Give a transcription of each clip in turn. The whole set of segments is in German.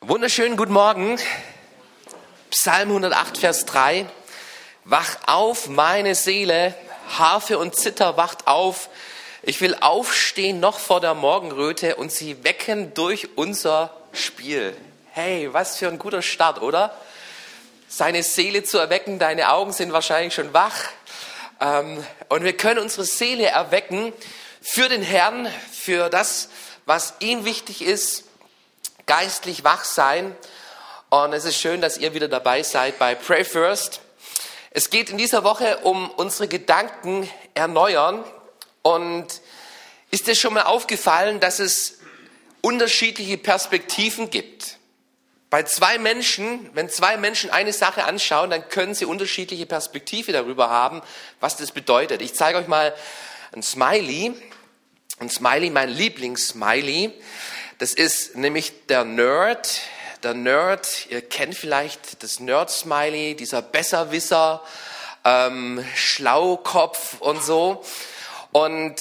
Wunderschönen guten Morgen. Psalm 108, Vers 3. Wach auf, meine Seele, Harfe und Zither, wacht auf. Ich will aufstehen noch vor der Morgenröte und sie wecken durch unser Spiel. Hey, was für ein guter Start, oder? Seine Seele zu erwecken, deine Augen sind wahrscheinlich schon wach. Ähm, und wir können unsere Seele erwecken für den Herrn, für das, was ihm wichtig ist, geistlich wach sein. Und es ist schön, dass ihr wieder dabei seid bei Pray First. Es geht in dieser Woche um unsere Gedanken erneuern. Und ist dir schon mal aufgefallen, dass es unterschiedliche Perspektiven gibt? Bei zwei Menschen, wenn zwei Menschen eine Sache anschauen, dann können sie unterschiedliche Perspektive darüber haben, was das bedeutet. Ich zeige euch mal ein Smiley. Ein Smiley, mein Lieblingssmiley. Das ist nämlich der Nerd. Der Nerd, ihr kennt vielleicht das Nerd-Smiley, dieser Besserwisser, ähm, Schlaukopf und so. Und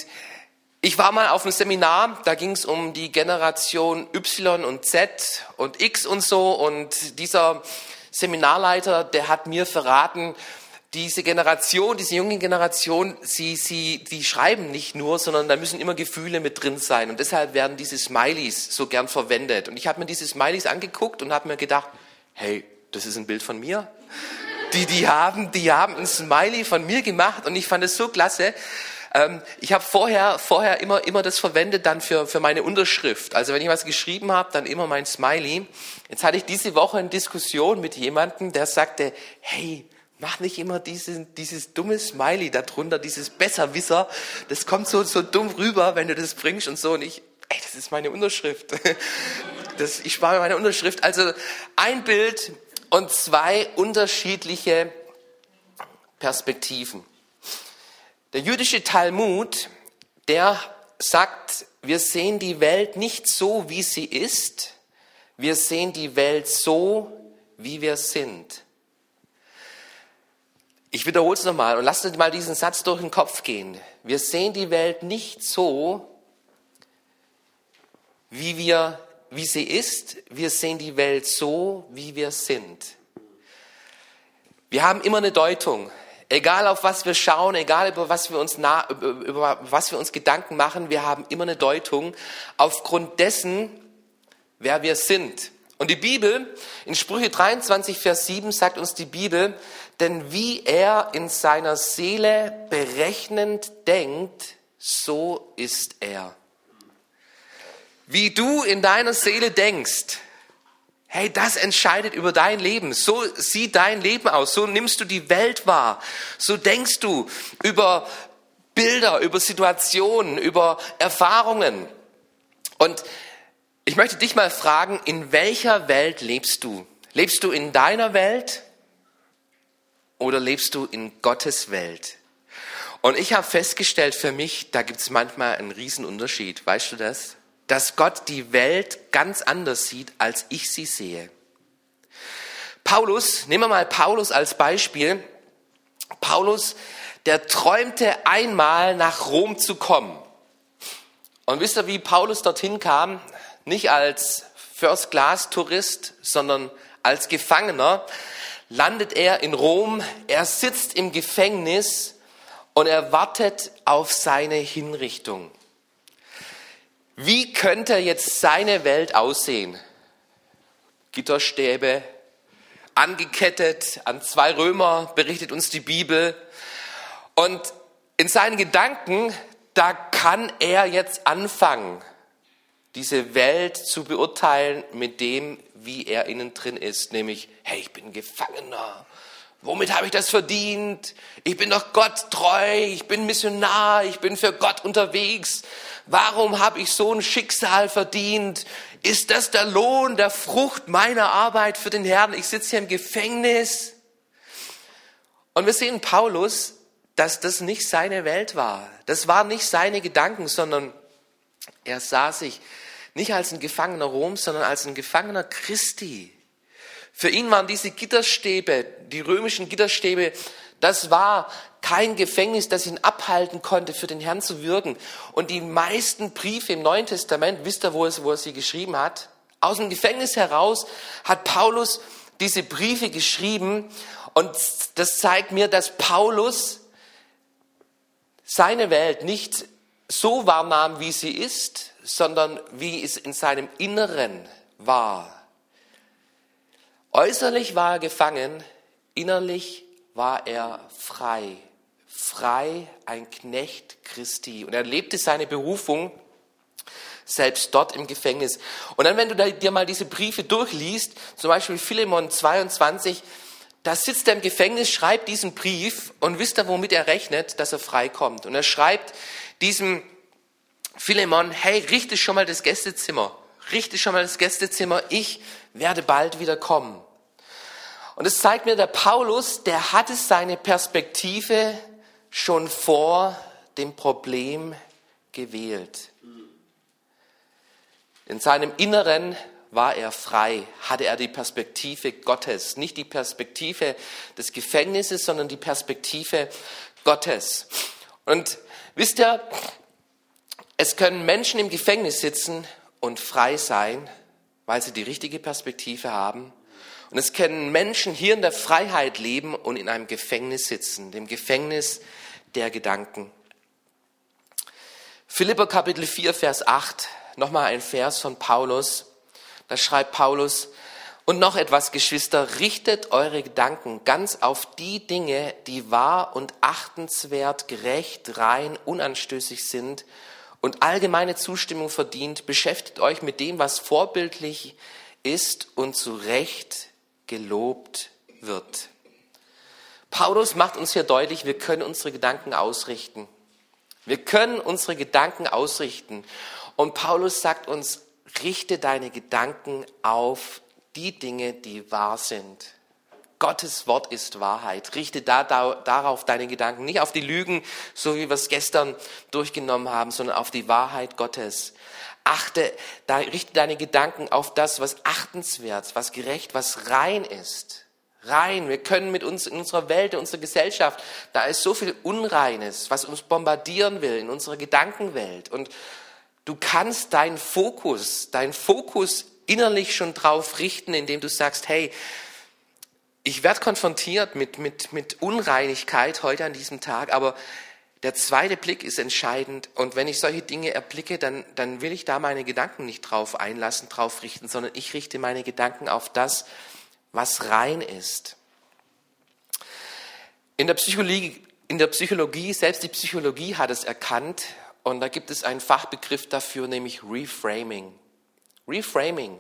ich war mal auf einem Seminar, da ging es um die Generation Y und Z und X und so. Und dieser Seminarleiter, der hat mir verraten, diese Generation, diese junge Generation, sie, sie, die schreiben nicht nur, sondern da müssen immer Gefühle mit drin sein. Und deshalb werden diese Smileys so gern verwendet. Und ich habe mir diese Smileys angeguckt und habe mir gedacht, hey, das ist ein Bild von mir. Die, die haben, die haben ein Smiley von mir gemacht und ich fand es so klasse. Ähm, ich habe vorher, vorher immer, immer das verwendet dann für, für meine Unterschrift. Also wenn ich was geschrieben habe, dann immer mein Smiley. Jetzt hatte ich diese Woche eine Diskussion mit jemandem, der sagte, hey, Mach nicht immer dieses, dieses dumme Smiley darunter, dieses Besserwisser. Das kommt so, so dumm rüber, wenn du das bringst und so. Und ich, ey, das ist meine Unterschrift. Das, ich spare meine Unterschrift. Also ein Bild und zwei unterschiedliche Perspektiven. Der jüdische Talmud, der sagt, wir sehen die Welt nicht so, wie sie ist. Wir sehen die Welt so, wie wir sind. Ich wiederhole es nochmal und lasst uns mal diesen Satz durch den Kopf gehen. Wir sehen die Welt nicht so, wie, wir, wie sie ist. Wir sehen die Welt so, wie wir sind. Wir haben immer eine Deutung. Egal auf was wir schauen, egal über was wir uns, nah, über was wir uns Gedanken machen, wir haben immer eine Deutung aufgrund dessen, wer wir sind. Und die Bibel, in Sprüche 23, Vers 7 sagt uns die Bibel, denn wie er in seiner Seele berechnend denkt, so ist er. Wie du in deiner Seele denkst, hey, das entscheidet über dein Leben. So sieht dein Leben aus. So nimmst du die Welt wahr. So denkst du über Bilder, über Situationen, über Erfahrungen. Und ich möchte dich mal fragen, in welcher Welt lebst du? Lebst du in deiner Welt oder lebst du in Gottes Welt? Und ich habe festgestellt für mich, da gibt es manchmal einen Riesenunterschied. Weißt du das? Dass Gott die Welt ganz anders sieht, als ich sie sehe. Paulus, nehmen wir mal Paulus als Beispiel. Paulus, der träumte einmal nach Rom zu kommen. Und wisst ihr, wie Paulus dorthin kam? nicht als First-Class-Tourist, sondern als Gefangener, landet er in Rom, er sitzt im Gefängnis und er wartet auf seine Hinrichtung. Wie könnte jetzt seine Welt aussehen? Gitterstäbe, angekettet an zwei Römer, berichtet uns die Bibel. Und in seinen Gedanken, da kann er jetzt anfangen, diese Welt zu beurteilen mit dem, wie er innen drin ist, nämlich, hey, ich bin Gefangener. Womit habe ich das verdient? Ich bin doch Gott treu, ich bin Missionar, ich bin für Gott unterwegs. Warum habe ich so ein Schicksal verdient? Ist das der Lohn, der Frucht meiner Arbeit für den Herrn? Ich sitze hier im Gefängnis. Und wir sehen Paulus, dass das nicht seine Welt war. Das waren nicht seine Gedanken, sondern er sah sich nicht als ein Gefangener Roms, sondern als ein Gefangener Christi. Für ihn waren diese Gitterstäbe, die römischen Gitterstäbe, das war kein Gefängnis, das ihn abhalten konnte, für den Herrn zu wirken. Und die meisten Briefe im Neuen Testament, wisst ihr, wo, es, wo er sie geschrieben hat? Aus dem Gefängnis heraus hat Paulus diese Briefe geschrieben und das zeigt mir, dass Paulus seine Welt nicht so wahrnahm, wie sie ist, sondern wie es in seinem Inneren war. Äußerlich war er gefangen, innerlich war er frei. Frei, ein Knecht Christi. Und er lebte seine Berufung selbst dort im Gefängnis. Und dann, wenn du dir mal diese Briefe durchliest, zum Beispiel Philemon 22, da sitzt er im Gefängnis, schreibt diesen Brief und wisst ihr, womit er rechnet, dass er frei kommt. Und er schreibt diesem Philemon, hey, richte schon mal das Gästezimmer, richte schon mal das Gästezimmer, ich werde bald wieder kommen. Und es zeigt mir, der Paulus, der hatte seine Perspektive schon vor dem Problem gewählt. In seinem Inneren war er frei, hatte er die Perspektive Gottes, nicht die Perspektive des Gefängnisses, sondern die Perspektive Gottes. Und wisst ihr, es können Menschen im Gefängnis sitzen und frei sein, weil sie die richtige Perspektive haben. Und es können Menschen hier in der Freiheit leben und in einem Gefängnis sitzen, dem Gefängnis der Gedanken. Philipper Kapitel 4, Vers 8, nochmal ein Vers von Paulus. Da schreibt Paulus, und noch etwas, Geschwister, richtet eure Gedanken ganz auf die Dinge, die wahr und achtenswert, gerecht, rein, unanstößig sind und allgemeine Zustimmung verdient. Beschäftigt euch mit dem, was vorbildlich ist und zu Recht gelobt wird. Paulus macht uns hier deutlich, wir können unsere Gedanken ausrichten. Wir können unsere Gedanken ausrichten. Und Paulus sagt uns, richte deine Gedanken auf die Dinge, die wahr sind. Gottes Wort ist Wahrheit. Richte da, da, darauf deine Gedanken, nicht auf die Lügen, so wie wir es gestern durchgenommen haben, sondern auf die Wahrheit Gottes achte, da richte deine Gedanken auf das, was achtenswert, was gerecht, was rein ist. Rein. Wir können mit uns in unserer Welt, in unserer Gesellschaft, da ist so viel Unreines, was uns bombardieren will in unserer Gedankenwelt. Und du kannst deinen Fokus, deinen Fokus innerlich schon drauf richten, indem du sagst, hey, ich werde konfrontiert mit, mit, mit Unreinigkeit heute an diesem Tag, aber der zweite Blick ist entscheidend und wenn ich solche Dinge erblicke, dann, dann will ich da meine Gedanken nicht drauf einlassen, drauf richten, sondern ich richte meine Gedanken auf das, was rein ist. In der Psychologie, in der Psychologie, selbst die Psychologie hat es erkannt und da gibt es einen Fachbegriff dafür, nämlich Reframing. Reframing.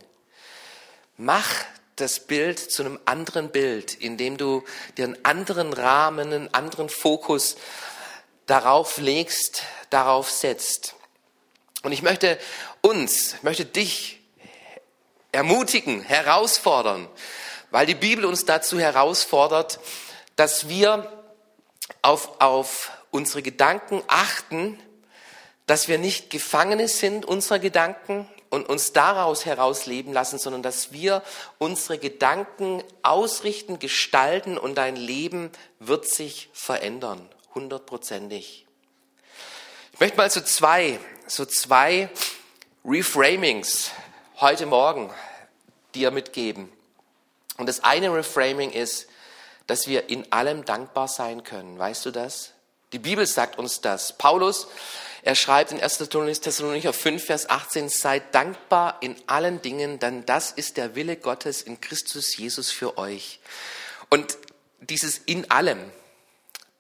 Mach das Bild zu einem anderen Bild, indem du dir einen anderen Rahmen, einen anderen Fokus darauf legst, darauf setzt. Und ich möchte uns, möchte dich ermutigen, herausfordern, weil die Bibel uns dazu herausfordert, dass wir auf, auf unsere Gedanken achten, dass wir nicht Gefangene sind unserer Gedanken und uns daraus heraus leben lassen, sondern dass wir unsere Gedanken ausrichten, gestalten und dein Leben wird sich verändern hundertprozentig. Ich möchte mal so zwei, so zwei Reframings heute Morgen dir mitgeben. Und das eine Reframing ist, dass wir in allem dankbar sein können. Weißt du das? Die Bibel sagt uns das. Paulus, er schreibt in 1. Thessalonicher 5, Vers 18, seid dankbar in allen Dingen, denn das ist der Wille Gottes in Christus Jesus für euch. Und dieses in allem,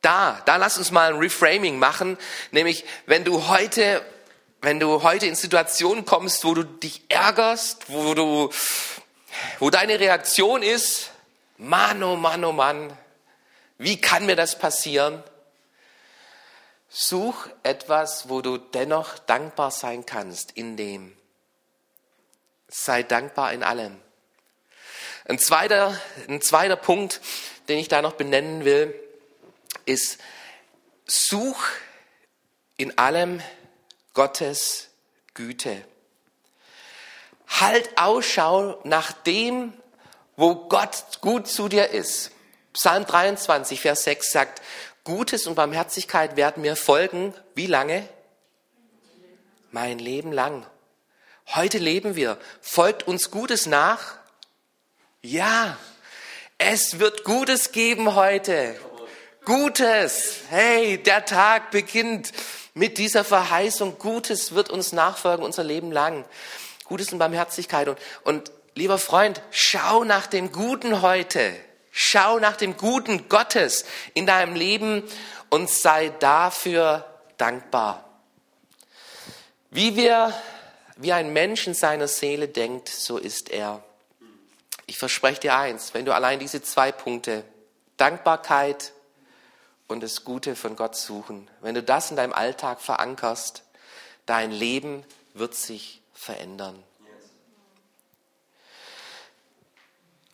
da, da lass uns mal ein Reframing machen, nämlich wenn du heute, wenn du heute in Situationen kommst, wo du dich ärgerst, wo du, wo deine Reaktion ist, Mann, oh Mann, oh Mann, wie kann mir das passieren? Such etwas, wo du dennoch dankbar sein kannst in dem. Sei dankbar in allem. Ein zweiter, ein zweiter Punkt, den ich da noch benennen will, ist, such in allem Gottes Güte. Halt Ausschau nach dem, wo Gott gut zu dir ist. Psalm 23, Vers 6 sagt, Gutes und Barmherzigkeit werden mir folgen. Wie lange? Mein Leben lang. Heute leben wir. Folgt uns Gutes nach? Ja, es wird Gutes geben heute. Gutes. Hey, der Tag beginnt mit dieser Verheißung. Gutes wird uns nachfolgen unser Leben lang. Gutes und Barmherzigkeit. Und, und lieber Freund, schau nach dem Guten heute. Schau nach dem Guten Gottes in deinem Leben und sei dafür dankbar. Wie wir, wie ein Mensch in seiner Seele denkt, so ist er. Ich verspreche dir eins, wenn du allein diese zwei Punkte, Dankbarkeit und das Gute von Gott suchen, wenn du das in deinem Alltag verankerst, dein Leben wird sich verändern.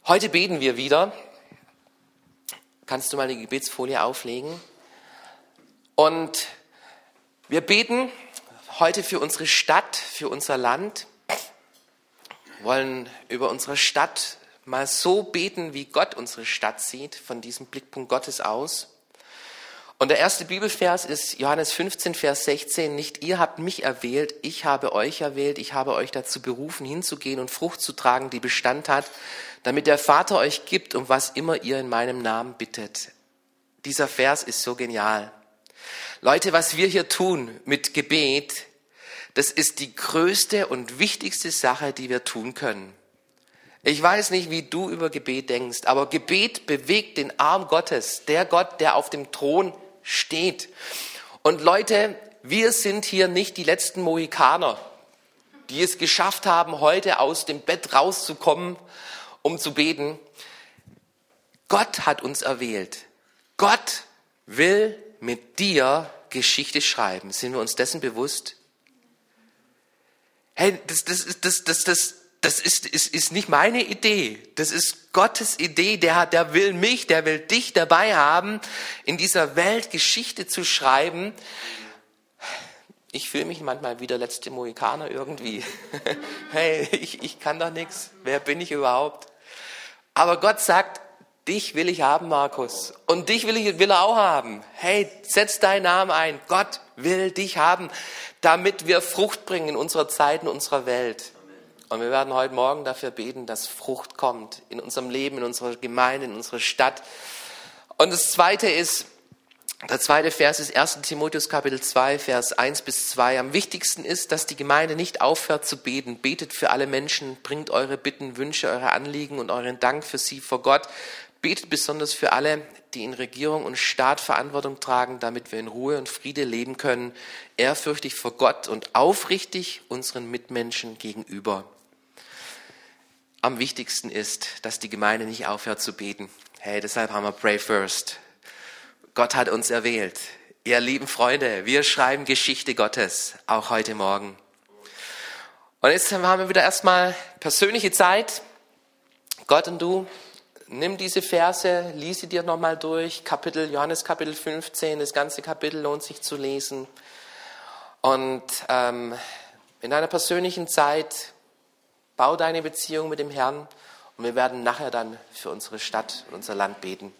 Heute beten wir wieder. Kannst du mal die Gebetsfolie auflegen? Und wir beten heute für unsere Stadt, für unser Land, wollen über unsere Stadt mal so beten, wie Gott unsere Stadt sieht, von diesem Blickpunkt Gottes aus. Und der erste Bibelvers ist Johannes 15, Vers 16. Nicht ihr habt mich erwählt, ich habe euch erwählt, ich habe euch dazu berufen, hinzugehen und Frucht zu tragen, die Bestand hat, damit der Vater euch gibt, um was immer ihr in meinem Namen bittet. Dieser Vers ist so genial. Leute, was wir hier tun mit Gebet, das ist die größte und wichtigste Sache, die wir tun können. Ich weiß nicht, wie du über Gebet denkst, aber Gebet bewegt den Arm Gottes, der Gott, der auf dem Thron steht. Und Leute, wir sind hier nicht die letzten Mohikaner, die es geschafft haben, heute aus dem Bett rauszukommen, um zu beten. Gott hat uns erwählt. Gott will mit dir Geschichte schreiben. Sind wir uns dessen bewusst? Hey, das, das, das, das, das, das ist, ist, ist nicht meine Idee. Das ist Gottes Idee. Der, der will mich, der will dich dabei haben, in dieser Welt Geschichte zu schreiben. Ich fühle mich manchmal wie der letzte Mohikaner irgendwie. hey, ich, ich kann doch nichts. Wer bin ich überhaupt? Aber Gott sagt, dich will ich haben, Markus. Und dich will, ich, will er auch haben. Hey, setz deinen Namen ein. Gott will dich haben, damit wir Frucht bringen in unserer Zeit, in unserer Welt. Und wir werden heute Morgen dafür beten, dass Frucht kommt in unserem Leben, in unserer Gemeinde, in unserer Stadt. Und das zweite ist, der zweite Vers ist 1. Timotheus Kapitel 2, Vers 1 bis 2. Am wichtigsten ist, dass die Gemeinde nicht aufhört zu beten. Betet für alle Menschen, bringt eure Bitten, Wünsche, eure Anliegen und euren Dank für sie vor Gott. Betet besonders für alle, die in Regierung und Staat Verantwortung tragen, damit wir in Ruhe und Friede leben können, ehrfürchtig vor Gott und aufrichtig unseren Mitmenschen gegenüber am wichtigsten ist, dass die Gemeinde nicht aufhört zu beten. Hey, deshalb haben wir Pray First. Gott hat uns erwählt. Ihr lieben Freunde, wir schreiben Geschichte Gottes, auch heute Morgen. Und jetzt haben wir wieder erstmal persönliche Zeit. Gott und du, nimm diese Verse, lies sie dir nochmal durch. Kapitel, Johannes Kapitel 15, das ganze Kapitel lohnt sich zu lesen. Und ähm, in deiner persönlichen Zeit Bau deine Beziehung mit dem Herrn und wir werden nachher dann für unsere Stadt und unser Land beten.